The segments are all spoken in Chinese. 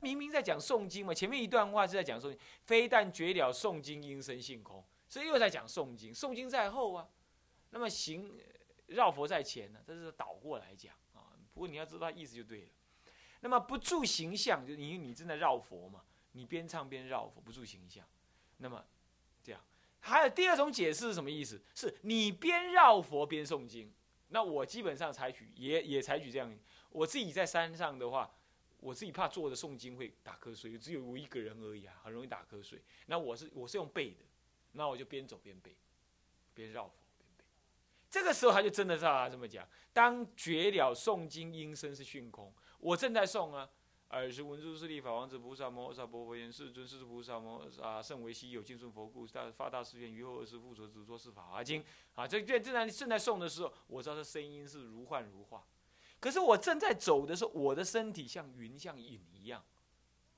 明明在讲诵经嘛，前面一段话是在讲诵经，非但绝了诵经因生性空，所以又在讲诵经，诵经在后啊，那么行绕佛在前呢，这是倒过来讲啊。不过你要知道意思就对了。那么不住形象，就因为你正在绕佛嘛，你边唱边绕佛，不住形象。那么这样，还有第二种解释是什么意思？是你边绕佛边诵经。那我基本上采取也也采取这样，我自己在山上的话。我自己怕坐着诵经会打瞌睡，只有我一个人而已啊，很容易打瞌睡。那我是我是用背的，那我就边走边背，边绕佛边背。这个时候他就真的照他这么讲：当绝了诵经音声是虚空，我正在诵啊。尔时文殊师利法王子菩萨摩诃萨婆佛言：世尊，世尊菩萨摩啊，甚为稀有，敬顺佛故，大发大誓愿，于后二世复所只作是法华经。啊，这正正在正在诵的时候，我知道这声音是如幻如化。可是我正在走的时候，我的身体像云像影一样，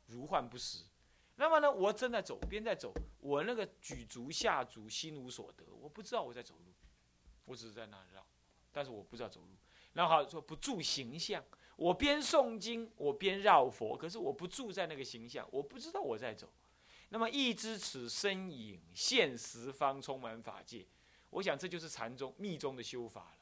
如幻不实。那么呢，我正在走，边在走，我那个举足下足，心无所得，我不知道我在走路，我只是在那绕，但是我不知道走路。然后说不住形象，我边诵经，我边绕佛，可是我不住在那个形象，我不知道我在走。那么一知此身影现十方，充满法界。我想这就是禅宗密宗的修法了。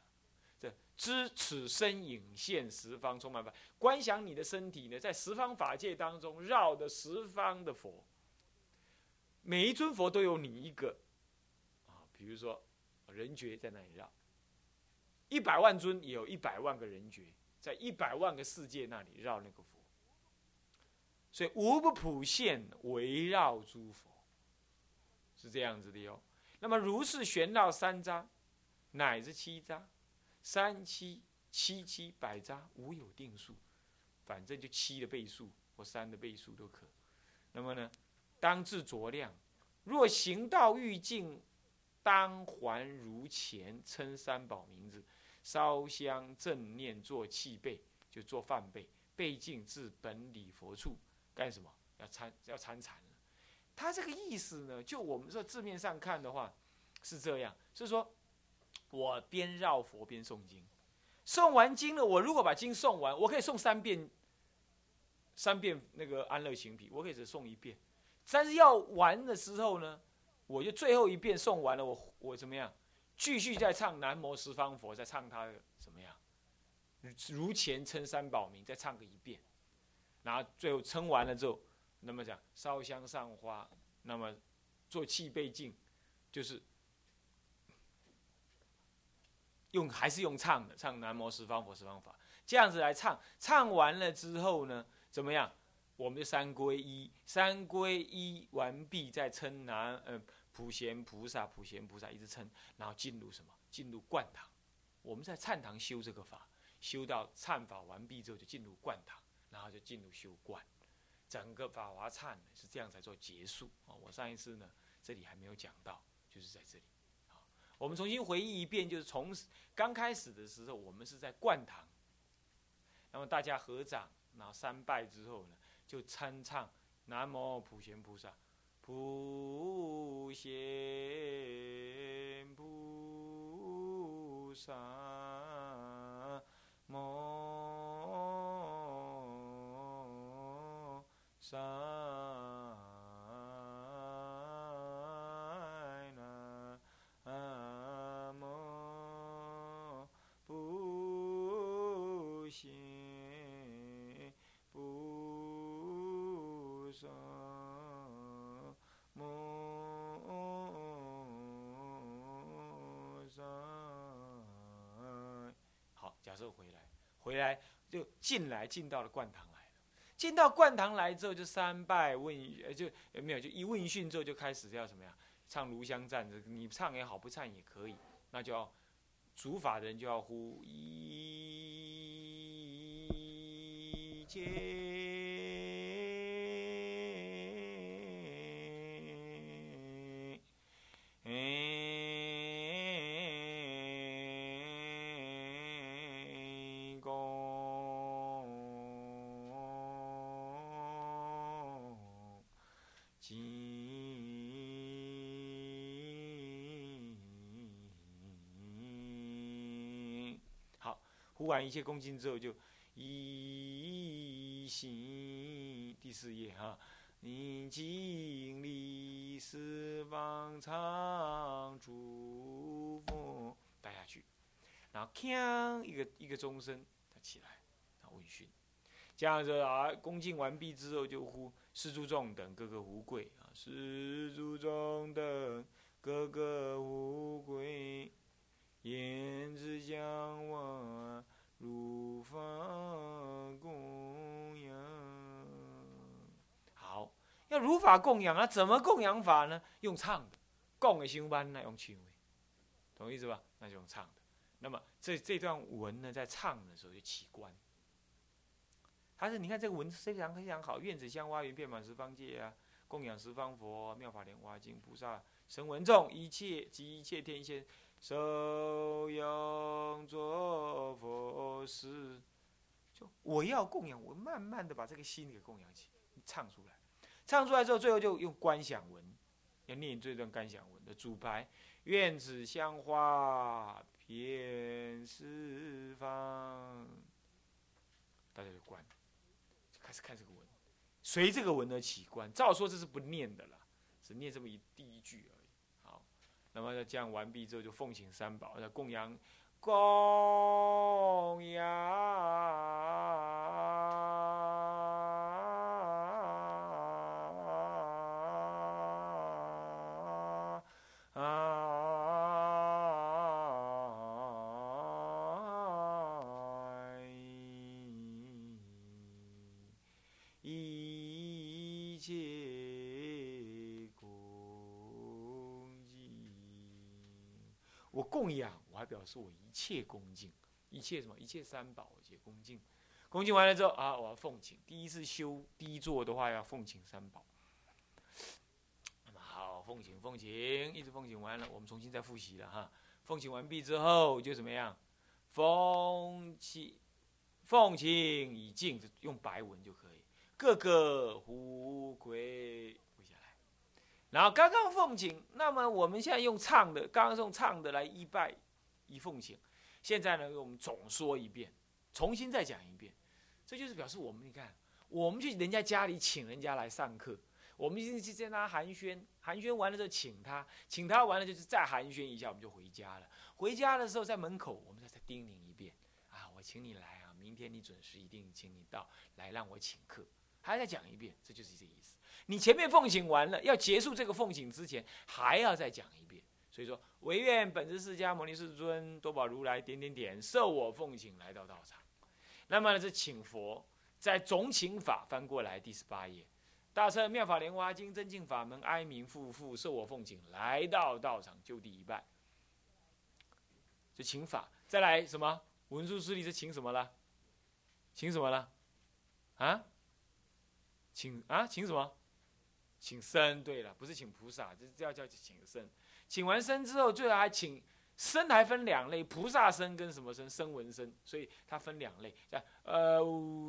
这知此身影现十方充满法，观想你的身体呢，在十方法界当中绕的十方的佛，每一尊佛都有你一个啊，比如说人觉在那里绕，一百万尊也有一百万个人觉，在一百万个世界那里绕那个佛，所以无不普现围绕诸佛，是这样子的哟。那么如是玄绕三匝，乃至七匝。三七七七百扎无有定数，反正就七的倍数或三的倍数都可。那么呢，当自酌量。若行道欲尽，当还如前，称三宝名字，烧香正念，做器备，就做饭备。备尽至本礼佛处，干什么？要参要参禅了。他这个意思呢，就我们说字面上看的话，是这样，是说。我边绕佛边诵经，诵完经了，我如果把经诵完，我可以诵三遍，三遍那个安乐行品，我可以只诵一遍。但是要完的时候呢，我就最后一遍诵完了，我我怎么样？继续再唱南无十方佛，再唱他的怎么样？如前称三宝名，再唱个一遍，然后最后称完了之后，那么讲烧香上花，那么做气背镜，就是。用还是用唱的，唱南无十方佛十方法，这样子来唱。唱完了之后呢，怎么样？我们就三归一，三归一完毕，再称南呃普贤菩萨，普贤菩萨一直称，然后进入什么？进入灌堂。我们在忏堂修这个法，修到忏法完毕之后，就进入灌堂，然后就进入修观。整个法华忏是这样才做结束啊。我上一次呢，这里还没有讲到，就是在这里。我们重新回忆一遍，就是从刚开始的时候，我们是在灌堂，那么大家合掌，然后三拜之后呢，就参唱南无普贤菩萨，普贤菩萨摩萨。好，假设回来，回来就进来，进到了灌堂来了。进到灌堂来之后，就三拜问，就没有，就一问讯之后，就开始要什么呀？唱炉香赞，你唱也好，不唱也可以。那就要主法的人就要呼一切。呼完一切恭敬之后，就一心第四页哈。宁静里四方常祝福，带下去，然后锵一个一个钟声，他起来，他问讯，这样子啊，恭敬完毕之后就呼施诸众等各个无贵啊，施诸众等各个无贵，言之将往如法供养。好要如法供养啊？怎么供养法呢？用唱的，供的修班那用唱的，懂意思吧？那就用唱的。那么这这段文呢，在唱的时候就起观。还是你看这个文非常非常好，院子香花园遍满十方界啊，供养十方佛，妙法莲华经菩萨神闻众一切及一切天仙，受有佛事。就我要供养，我慢慢的把这个心给供养起，你唱出来。唱出来之后，最后就用观想文，要念这段观想文的主牌：愿子香花遍四方。大家就观，开始看这个文，随这个文而起观。照说这是不念的了，只念这么一第一句而已。好，那么这样完毕之后，就奉请三宝，要供养，供养。供养，我还表示我一切恭敬，一切什么？一切三宝，一切恭敬。恭敬完了之后啊，我要奉请。第一次修第一座的话，要奉请三宝。那么好，奉请奉请，一直奉请完了，我们重新再复习了哈。奉请完毕之后就怎么样？奉请奉请已尽，用白文就可以。各个胡归。然后刚刚奉请，那么我们现在用唱的，刚刚用唱的来一拜一奉请，现在呢，我们总说一遍，重新再讲一遍，这就是表示我们你看，我们去人家家里请人家来上课，我们一定去跟他寒暄，寒暄完了之后请他，请他完了就是再寒暄一下，我们就回家了。回家的时候在门口，我们再再叮咛一遍，啊，我请你来啊，明天你准时一定请你到来让我请客，还要再讲一遍，这就是这个意思。你前面奉请完了，要结束这个奉请之前，还要再讲一遍。所以说，唯愿本师释迦牟尼世尊多宝如来点点点，受我奉请来到道场。那么呢，是请佛在总请法翻过来第十八页，大乘妙法莲华经真净法门哀民复复受我奉请来到道场就地一拜。就请法，再来什么文殊师利是请什么了？请什么了？啊？请啊？请什么？请僧，对了，不是请菩萨，这是要叫请僧。请完僧之后，最后还请僧，还分两类：菩萨僧跟什么僧？声闻僧。所以它分两类，叫呃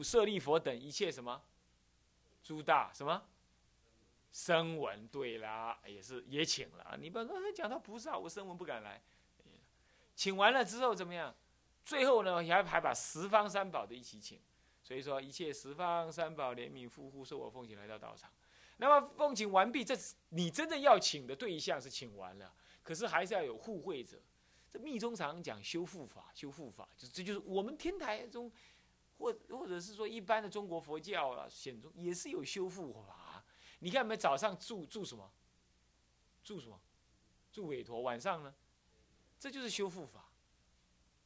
舍利佛等一切什么诸大什么声闻。对啦，也是也请了。你不要说讲到菩萨，我声闻不敢来。请完了之后怎么样？最后呢，还还把十方三宝的一起请。所以说，一切十方三宝怜悯护护，受我奉请来到道场。那么奉请完毕，这你真正要请的对象是请完了，可是还是要有互惠者。这密宗常讲修复法，修复法，就这就是我们天台中，或或者是说一般的中国佛教啊，显宗也是有修复法。你看，我们早上住住什么？住什么？住韦陀。晚上呢？这就是修复法，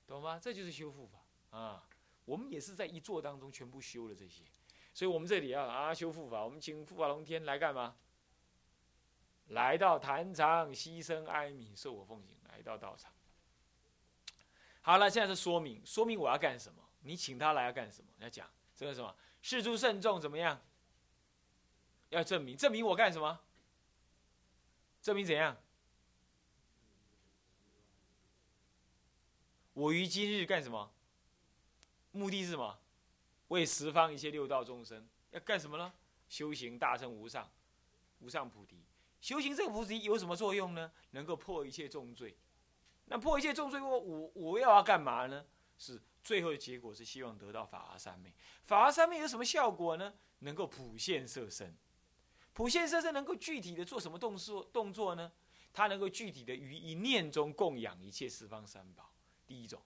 懂吗？这就是修复法啊。我们也是在一座当中全部修了这些。所以我们这里啊啊修护法，我们请护法龙天来干嘛？来到坛场牺牲哀悯，受我奉行，来到道场。好了，现在是说明，说明我要干什么？你请他来要干什么？要讲这个什么？事诸慎重怎么样？要证明，证明我干什么？证明怎样？我于今日干什么？目的是什么？为十方一切六道众生要干什么呢？修行大乘无上，无上菩提。修行这个菩提有什么作用呢？能够破一切重罪。那破一切重罪，我我我要要干嘛呢？是最后的结果是希望得到法华三昧。法华三昧有什么效果呢？能够普现色身。普现色身能够具体的做什么动作？动作呢？它能够具体的于一念中供养一切十方三宝。第一种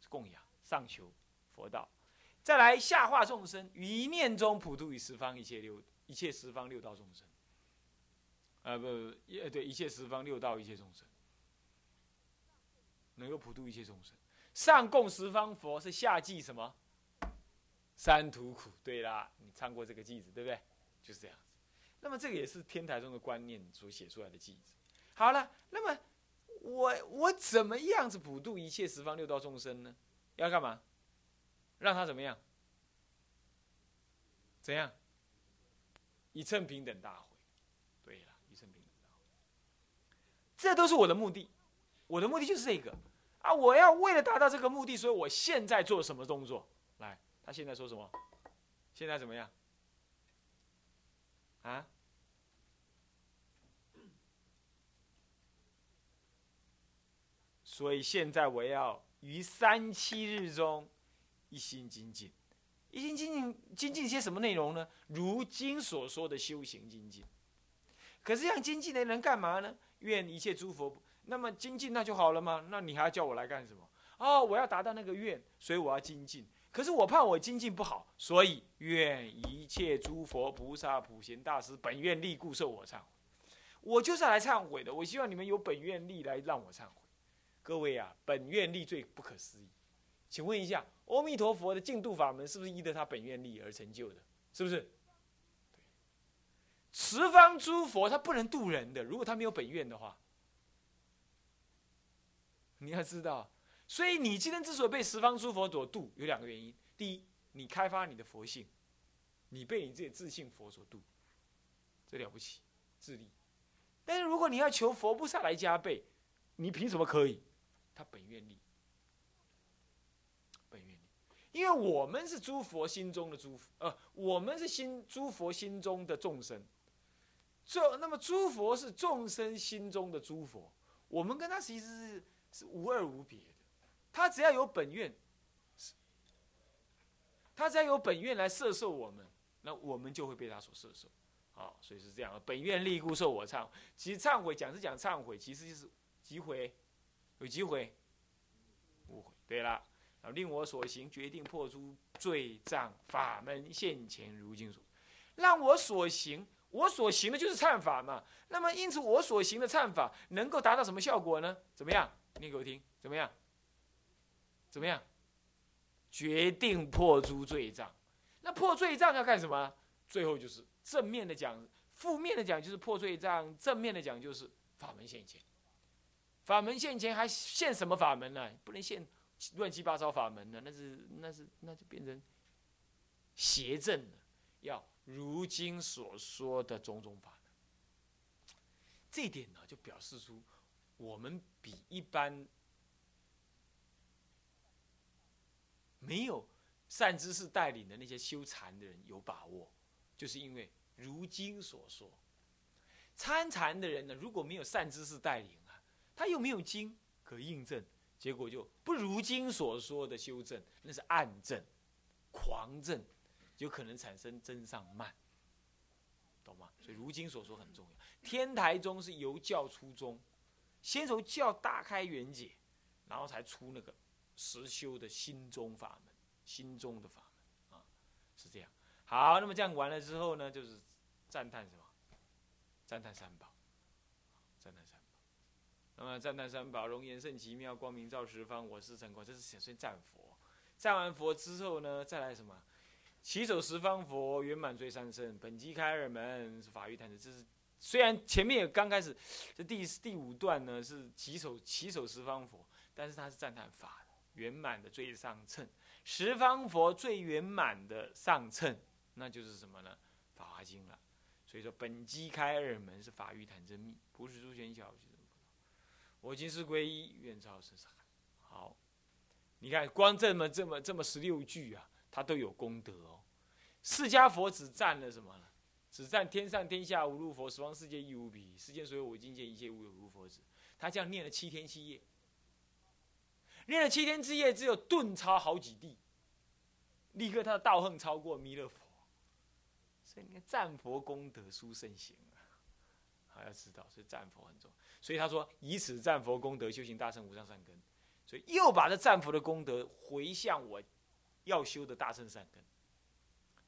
是供养上求佛道，再来下化众生，于一念中普度于十方一切六一切十方六道众生。啊不，呃对，一切十方六道一切众生，能够普度一切众生。上供十方佛是下济什么？三途苦。对啦，你唱过这个句子对不对？就是这样子。那么这个也是天台中的观念所写出来的句子。好了，那么我我怎么样子普度一切十方六道众生呢？要干嘛？让他怎么样？怎样？一称平等大会。对了，一称平等大会。这都是我的目的，我的目的就是这个啊！我要为了达到这个目的，所以我现在做什么动作？来，他现在说什么？现在怎么样？啊？所以现在我要于三七日中一心精进，一心精进精进些什么内容呢？如今所说的修行精进。可是这样精进的人干嘛呢？愿一切诸佛，那么精进那就好了吗？那你还要叫我来干什么？哦，我要达到那个愿，所以我要精进。可是我怕我精进不好，所以愿一切诸佛菩萨普贤大师本愿力故受我忏悔。我就是来忏悔的。我希望你们有本愿力来让我忏悔。各位啊，本愿力最不可思议。请问一下，阿弥陀佛的净土法门是不是依着他本愿力而成就的？是不是？十方诸佛他不能渡人的，如果他没有本愿的话，你要知道。所以你今天之所以被十方诸佛所渡，有两个原因：第一，你开发你的佛性，你被你自己自信佛所渡，这了不起，自力。但是如果你要求佛菩萨来加倍，你凭什么可以？他，本愿力，因为我们是诸佛心中的诸佛，呃，我们是心诸佛心中的众生，这那么诸佛是众生心中的诸佛，我们跟他其实是是无二无别的，他只要有本愿，他只要有本愿来摄受我们，那我们就会被他所摄受，好，所以是这样，本愿力故受我忏，其实忏悔讲是讲忏悔，其实就是击毁。有机会，误会。对了，令我所行决定破诸罪障，法门现前如今所，让我所行，我所行的就是忏法嘛。那么因此我所行的忏法能够达到什么效果呢？怎么样？念给我听，怎么样？怎么样？决定破诸罪障。那破罪障要干什么？最后就是正面的讲，负面的讲就是破罪障，正面的讲就是法门现前。法门现前还现什么法门呢？不能现乱七八糟法门呢？那是那是那就变成邪正了。要如今所说的种种法门，这一点呢，就表示出我们比一般没有善知识带领的那些修禅的人有把握，就是因为如今所说参禅的人呢，如果没有善知识带领啊。他又没有经可印证，结果就不如经所说的修正，那是暗正、狂正，有可能产生真上慢，懂吗？所以如今所说很重要。天台宗是由教出宗，先从教大开圆解，然后才出那个实修的心中法门、心中的法门啊，是这样。好，那么这样完了之后呢，就是赞叹什么？赞叹三宝。那么赞叹三宝，容颜甚奇妙，光明照十方，我是成佛。这是先先赞佛，赞完佛之后呢，再来什么？起手十方佛，圆满最三圣，本机开二门，是法欲坛子。这是虽然前面也刚开始，这第第五段呢是起手起手十方佛，但是他是赞叹法圆满的最上乘，十方佛最圆满的上乘，那就是什么呢？法华经了。所以说本机开二门是法欲坛真密，不是诸玄小。我今世皈依，愿超生死海。好，你看，光这么这么这么十六句啊，它都有功德哦。释迦佛只占了什么？只占天上天下无路佛，十方世界亦无比，世间所有我今见一切无有如佛子。他这样念了七天七夜，念了七天之夜，只有顿超好几地，立刻他的道行超过弥勒佛。所以你看，战佛功德殊胜行啊，还要知道，所以战佛很重要。所以他说，以此战佛功德修行大乘无上善根，所以又把这战佛的功德回向我要修的大乘善根，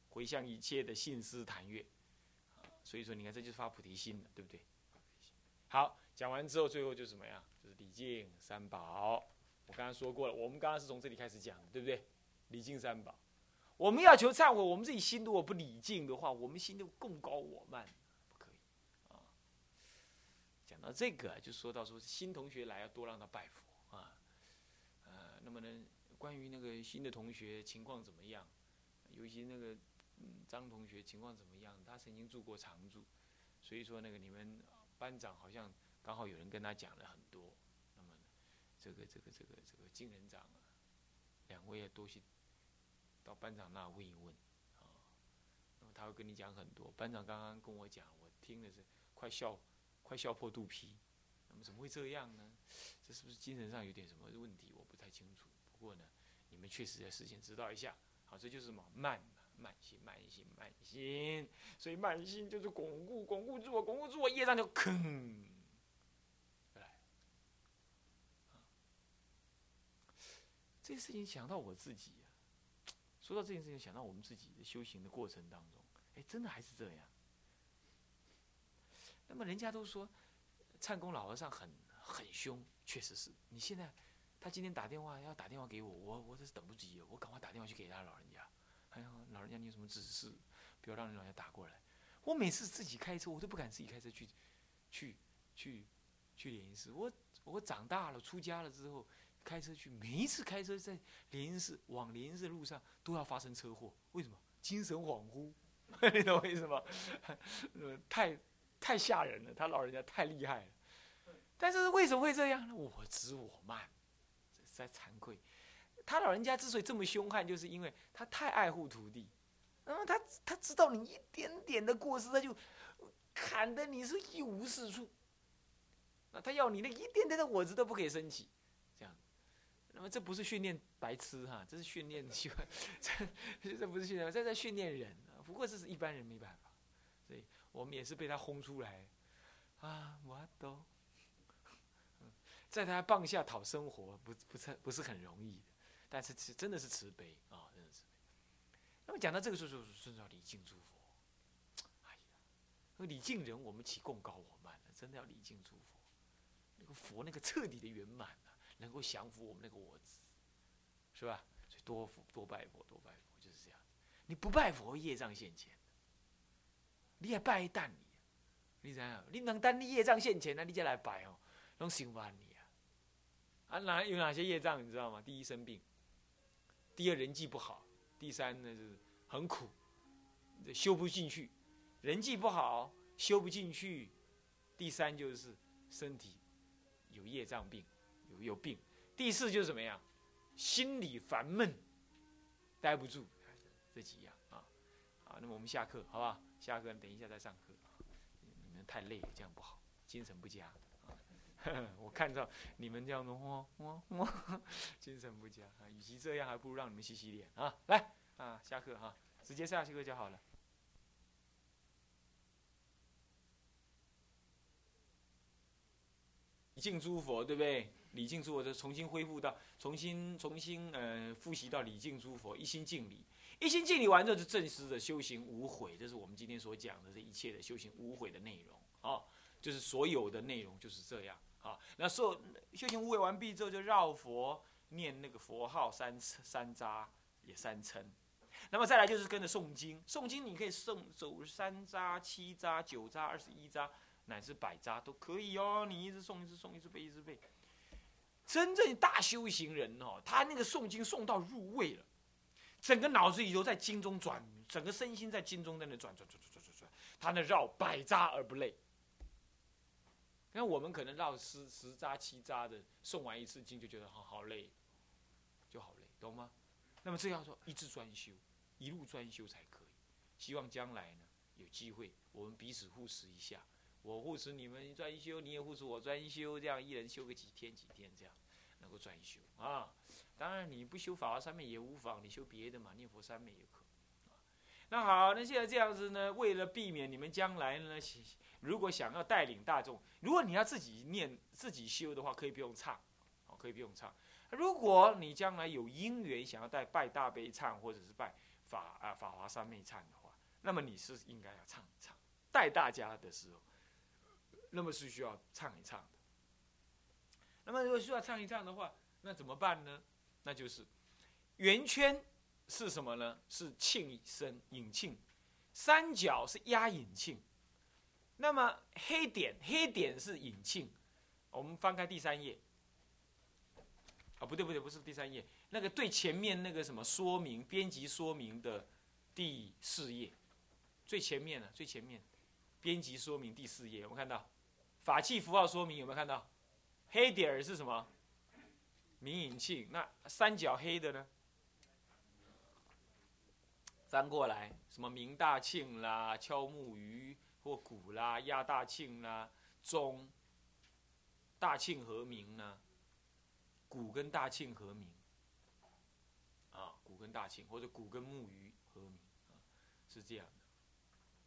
回向一切的信思谈悦。所以说，你看，这就是发菩提心了，对不对？好，讲完之后，最后就是什么呀？就是礼敬三宝。我刚刚说过了，我们刚刚是从这里开始讲的，对不对？礼敬三宝。我们要求忏悔，我们自己心如果不礼敬的话，我们心就共高我慢，讲到这个，就说到说新同学来要多让他拜佛啊。呃，那么呢，关于那个新的同学情况怎么样？尤其那个嗯张同学情况怎么样？他曾经住过常住，所以说那个你们班长好像刚好有人跟他讲了很多。那么这个这个这个这个金人长啊，两位也多去。到班长那问一问，啊，那么他会跟你讲很多。班长刚刚跟我讲，我听的是快笑，快笑破肚皮。那么怎么会这样呢？这是不是精神上有点什么问题？我不太清楚。不过呢，你们确实在事先知道一下。好，这就是什么慢慢心，慢心，慢心。所以慢心就是巩固，巩固住我，巩固住我，业障就吭来。这个事情想到我自己。说到这件事情，想到我们自己的修行的过程当中，哎，真的还是这样。那么人家都说，唱功老和尚很很凶，确实是。你现在，他今天打电话要打电话给我，我我这是等不及，我赶快打电话去给他老人家。哎呀，老人家你有什么指示？不要让人老人家打过来。我每次自己开车，我都不敢自己开车去，去去去联系。我我长大了，出家了之后。开车去，每一次开车在莲因寺往莲因寺路上都要发生车祸，为什么？精神恍惚，你懂我意思吗？太太吓人了，他老人家太厉害了。但是为什么会这样呢？我知我慢，实在惭愧。他老人家之所以这么凶悍，就是因为他太爱护徒弟，然后他他知道你一点点的过失，他就砍得你是一无是处。那他要你那一点点的果子都不可以升起。这样那么这不是训练白痴哈，这是训练喜欢，这 这不是训练，这在训练人。不过这是一般人没办法，我们也是被他轰出来啊。我都在他棒下讨生活，不不是不是很容易的，但是是真的是慈悲啊，真的是。那么讲到这个时候，就是要礼敬诸佛。哎呀，那礼敬人，我们起共高我慢了，真的要礼敬诸佛。那个佛，那个彻底的圆满。能够降服我们那个我执，是吧？所以多多拜佛，多拜佛就是这样。你不拜佛，业障现前。你也拜一蛋你，你怎样？你能当你业障现前，那你再来拜哦，拢想完你啊！啊，哪有哪些业障你知道吗？第一生病，第二人际不好，第三呢就是很苦，修不进去。人际不好，修不进去。第三就是身体有业障病。有有病，第四就是怎么样，心里烦闷，待不住，这几样啊，好，那么我们下课好不好？下课等一下再上课，你们太累了，这样不好，精神不佳。我看到你们这样的哇哇哇，精神不佳啊，与其这样，还不如让你们洗洗脸啊。来啊，下课哈，直接下课就好了。敬诸佛，对不对？礼敬诸佛，就重新恢复到，重新重新呃复习到礼敬诸佛，一心敬礼，一心敬礼完之后，就正式的修行无悔。这是我们今天所讲的这一切的修行无悔的内容啊，就是所有的内容就是这样啊。那受修行无悔完毕之后，就绕佛念那个佛号三三匝也三称，那么再来就是跟着诵经，诵经你可以诵走三匝、七匝、九匝、二十一匝，乃至百匝都可以哦。你一直诵，一直诵，一直背，一直背。真正大修行人哦，他那个诵经诵到入味了，整个脑子里都在经中转，整个身心在经中在那转转转转转转转，他那绕百扎而不累。那我们可能绕十十扎七扎的，诵完一次经就觉得好好累，就好累，懂吗？那么这样说，一直专修，一路专修才可以。希望将来呢，有机会我们彼此互持一下。我护持你们专修，你也护持我专修，这样一人修个几天几天这样，能够专修啊。当然你不修法华三昧也无妨，你修别的嘛，念佛三昧也可。那好，那现在这样子呢，为了避免你们将来呢，如果想要带领大众，如果你要自己念自己修的话，可以不用唱，哦，可以不用唱。如果你将来有因缘想要带拜大悲唱，或者是拜法啊法华三昧唱的话，那么你是应该要唱一唱，带大家的时候，那么是需要唱一唱的。那么如果需要唱一唱的话，那怎么办呢？那就是圆圈。是什么呢？是庆声引庆，三角是压引庆。那么黑点黑点是引庆。我们翻开第三页。啊，不对不对，不是第三页，那个最前面那个什么说明编辑说明的第四页，最前面呢，最前面编辑说明第四页，有没有看到？法器符号说明有没有看到？黑点儿是什么？明引磬。那三角黑的呢？翻过来，什么明大庆啦、敲木鱼或鼓啦、压大庆啦、钟大庆和鸣呢？鼓跟大庆和鸣啊，鼓跟大庆或者鼓跟木鱼和鸣啊，是这样的。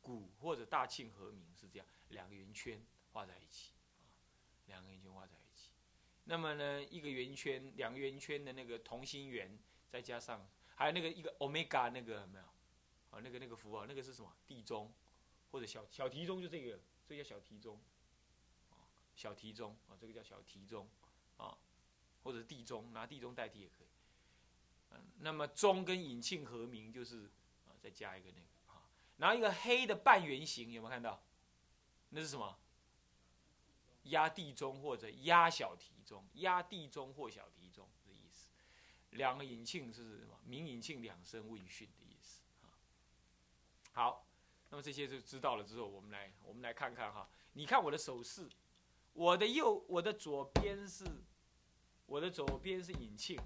鼓或者大庆和鸣是这样，两个圆圈画在一起啊，两个圆圈画在一起。那么呢，一个圆圈，两个圆圈的那个同心圆，再加上。还有那个一个 omega 那个有没有？啊，那个那个符号，那个是什么？地钟，或者小小提钟，就这个，这叫小提钟。啊，小提钟啊，这个叫小提钟，啊，或者地钟，拿地钟代替也可以。嗯，那么钟跟引庆合鸣，就是啊，再加一个那个啊，然后一个黑的半圆形，有没有看到？那是什么？压地中或者压小题中，压地中或小题中的意思。两个引磬是什么？明引磬两声问讯的意思啊。好，那么这些就知道了之后，我们来我们来看看哈。你看我的手势，我的右我的左边是，我的左边是引磬，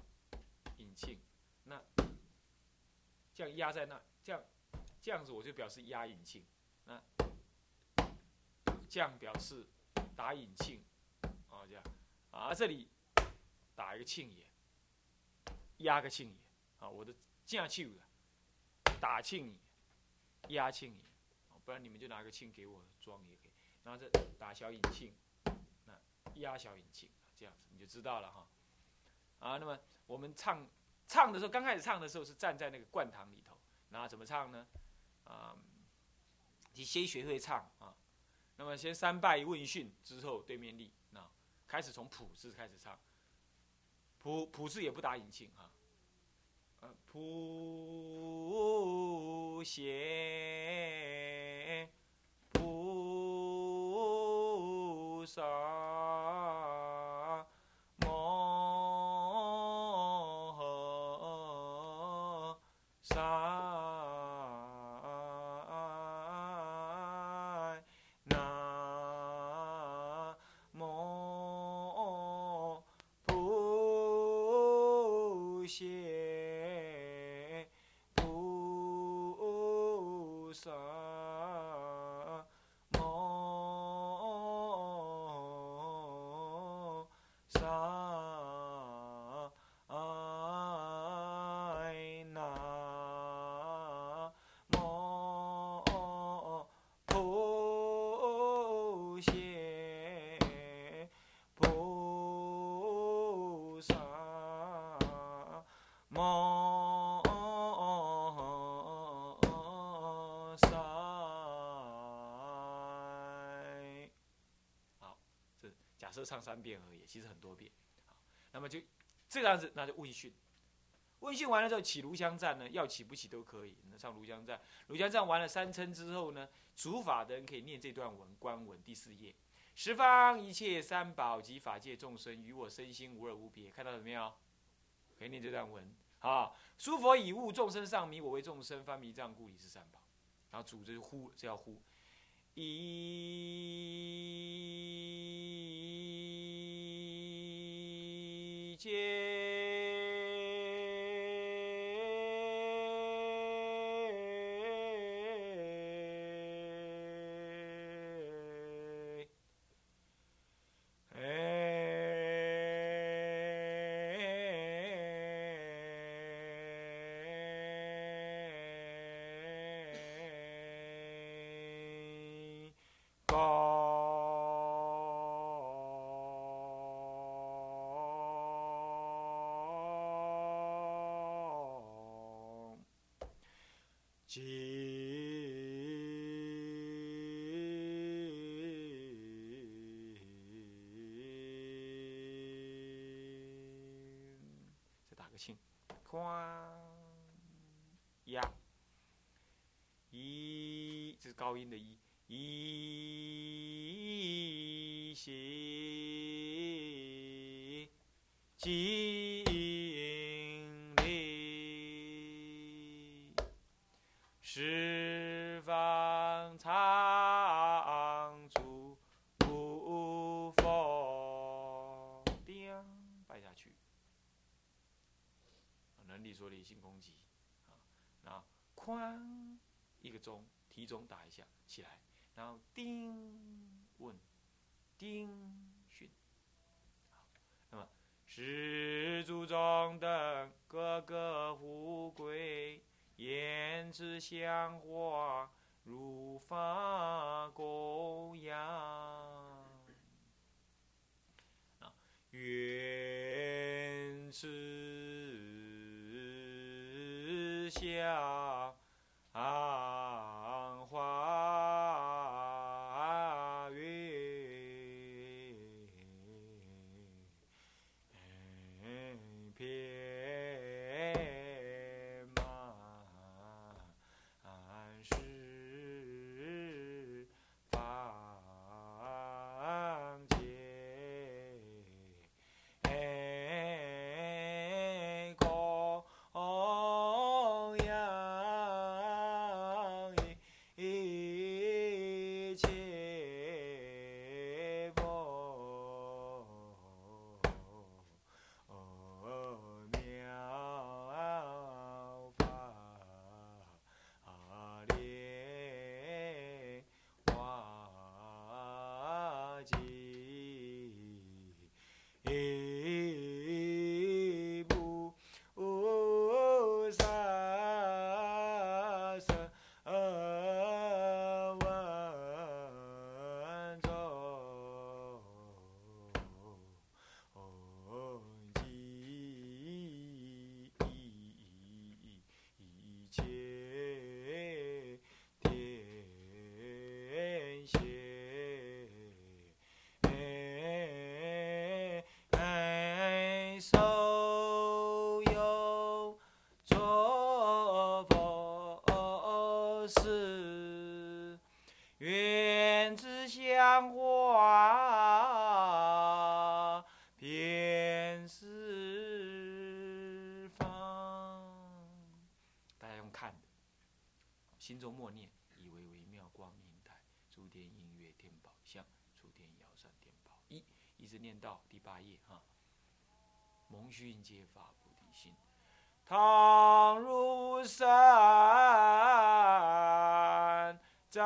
引磬，那这样压在那，这样这样子我就表示压引磬，那这样表示打引磬，啊这样，啊这里打一个磬也。压个磬也，啊，我的架磬的，打磬也，压磬也，不然你们就拿个磬给我装也可以。然后这打小引磬，那压小引磬，这样子你就知道了哈。啊，那么我们唱唱的时候，刚开始唱的时候是站在那个灌堂里头，那怎么唱呢？啊，你先学会唱啊。那么先三拜问讯之后，对面立，那开始从普字开始唱。普普字也不打引磬哈，呃，谱写菩萨。摩三，好，这假设唱三遍而已，其实很多遍。那么就这个样子，那就问讯。问讯完了之后，起炉香赞呢，要起不起都可以。那唱炉香赞，炉香赞完了三称之后呢，主法的人可以念这段文，观文第四页。十方一切三宝及法界众生，与我身心无二无别。看到了没有？可以念这段文。啊，诸佛以物众生上迷，我为众生翻迷障故，以是三宝。然后主就呼，这要呼。一切。哐，压，一，这是高音的一，一西，金能力说理性攻击，啊，然后哐一个钟，提钟打一下起来，然后叮问，叮讯，好，那么十祖中的各个富贵，言之香花如发供养，啊，愿下。啊心中默念，以为微妙光明台，诸天音乐天宝相，诸天瑶山天宝一，一直念到第八页啊。蒙熏皆发菩提心，倘如山在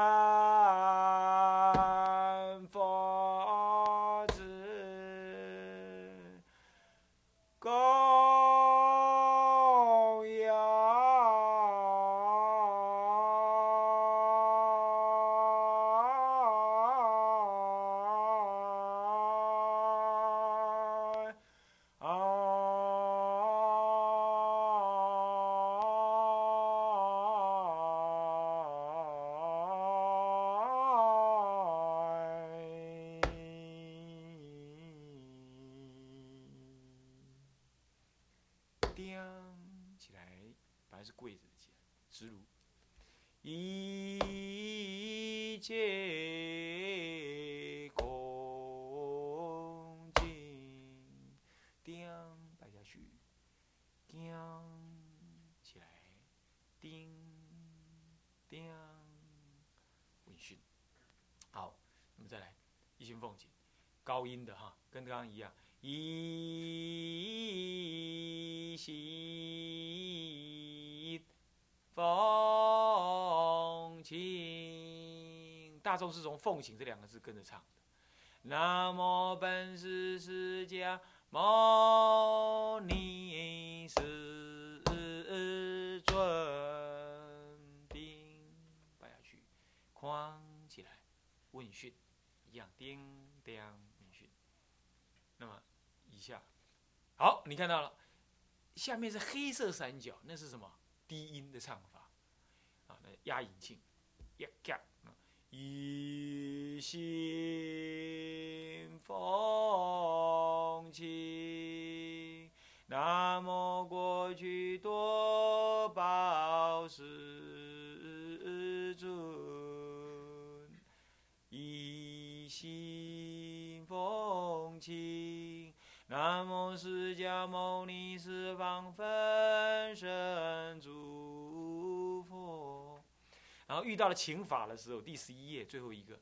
是跪着的起来，直如一切恭敬，叮摆下去，叮起来，叮叮闻讯。好，那么再来一心奉请，高音的哈，跟刚刚一样，一心大众是从奉行这两个字跟着唱的。南无本师释迦牟尼世尊，叮，摆下去，框起来，问讯，一样，叮叮问讯。那么以下，好，你看到了，下面是黑色三角，那是什么？低音的唱法，啊，那压引磬，呀嘎，一心奉请，南无过去多宝世尊，一心奉请。南无释迦牟尼十方分身诸佛。然遇到了请法的时候，第十一页最后一个。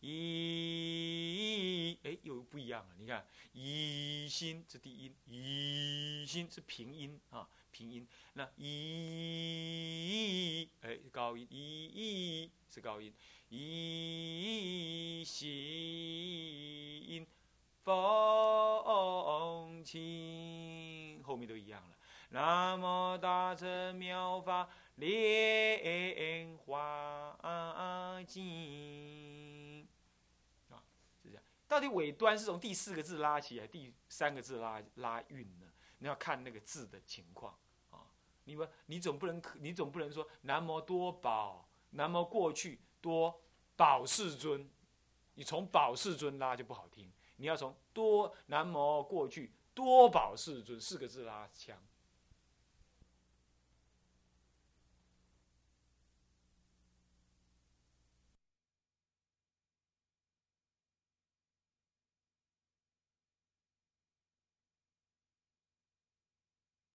一哎，又不一样了。你看，一心是低音，一心是平音啊，平音。那一哎高音，一是高音，一心风清，后面都一样了。南无大乘妙法莲花经啊，是这样。到底尾端是从第四个字拉起来，第三个字拉拉韵呢？你要看那个字的情况啊！你们你总不能你总不能说南无多宝，南无过去多宝世尊，你从宝世尊拉就不好听。你要从多南无过去多宝世尊四个字拉腔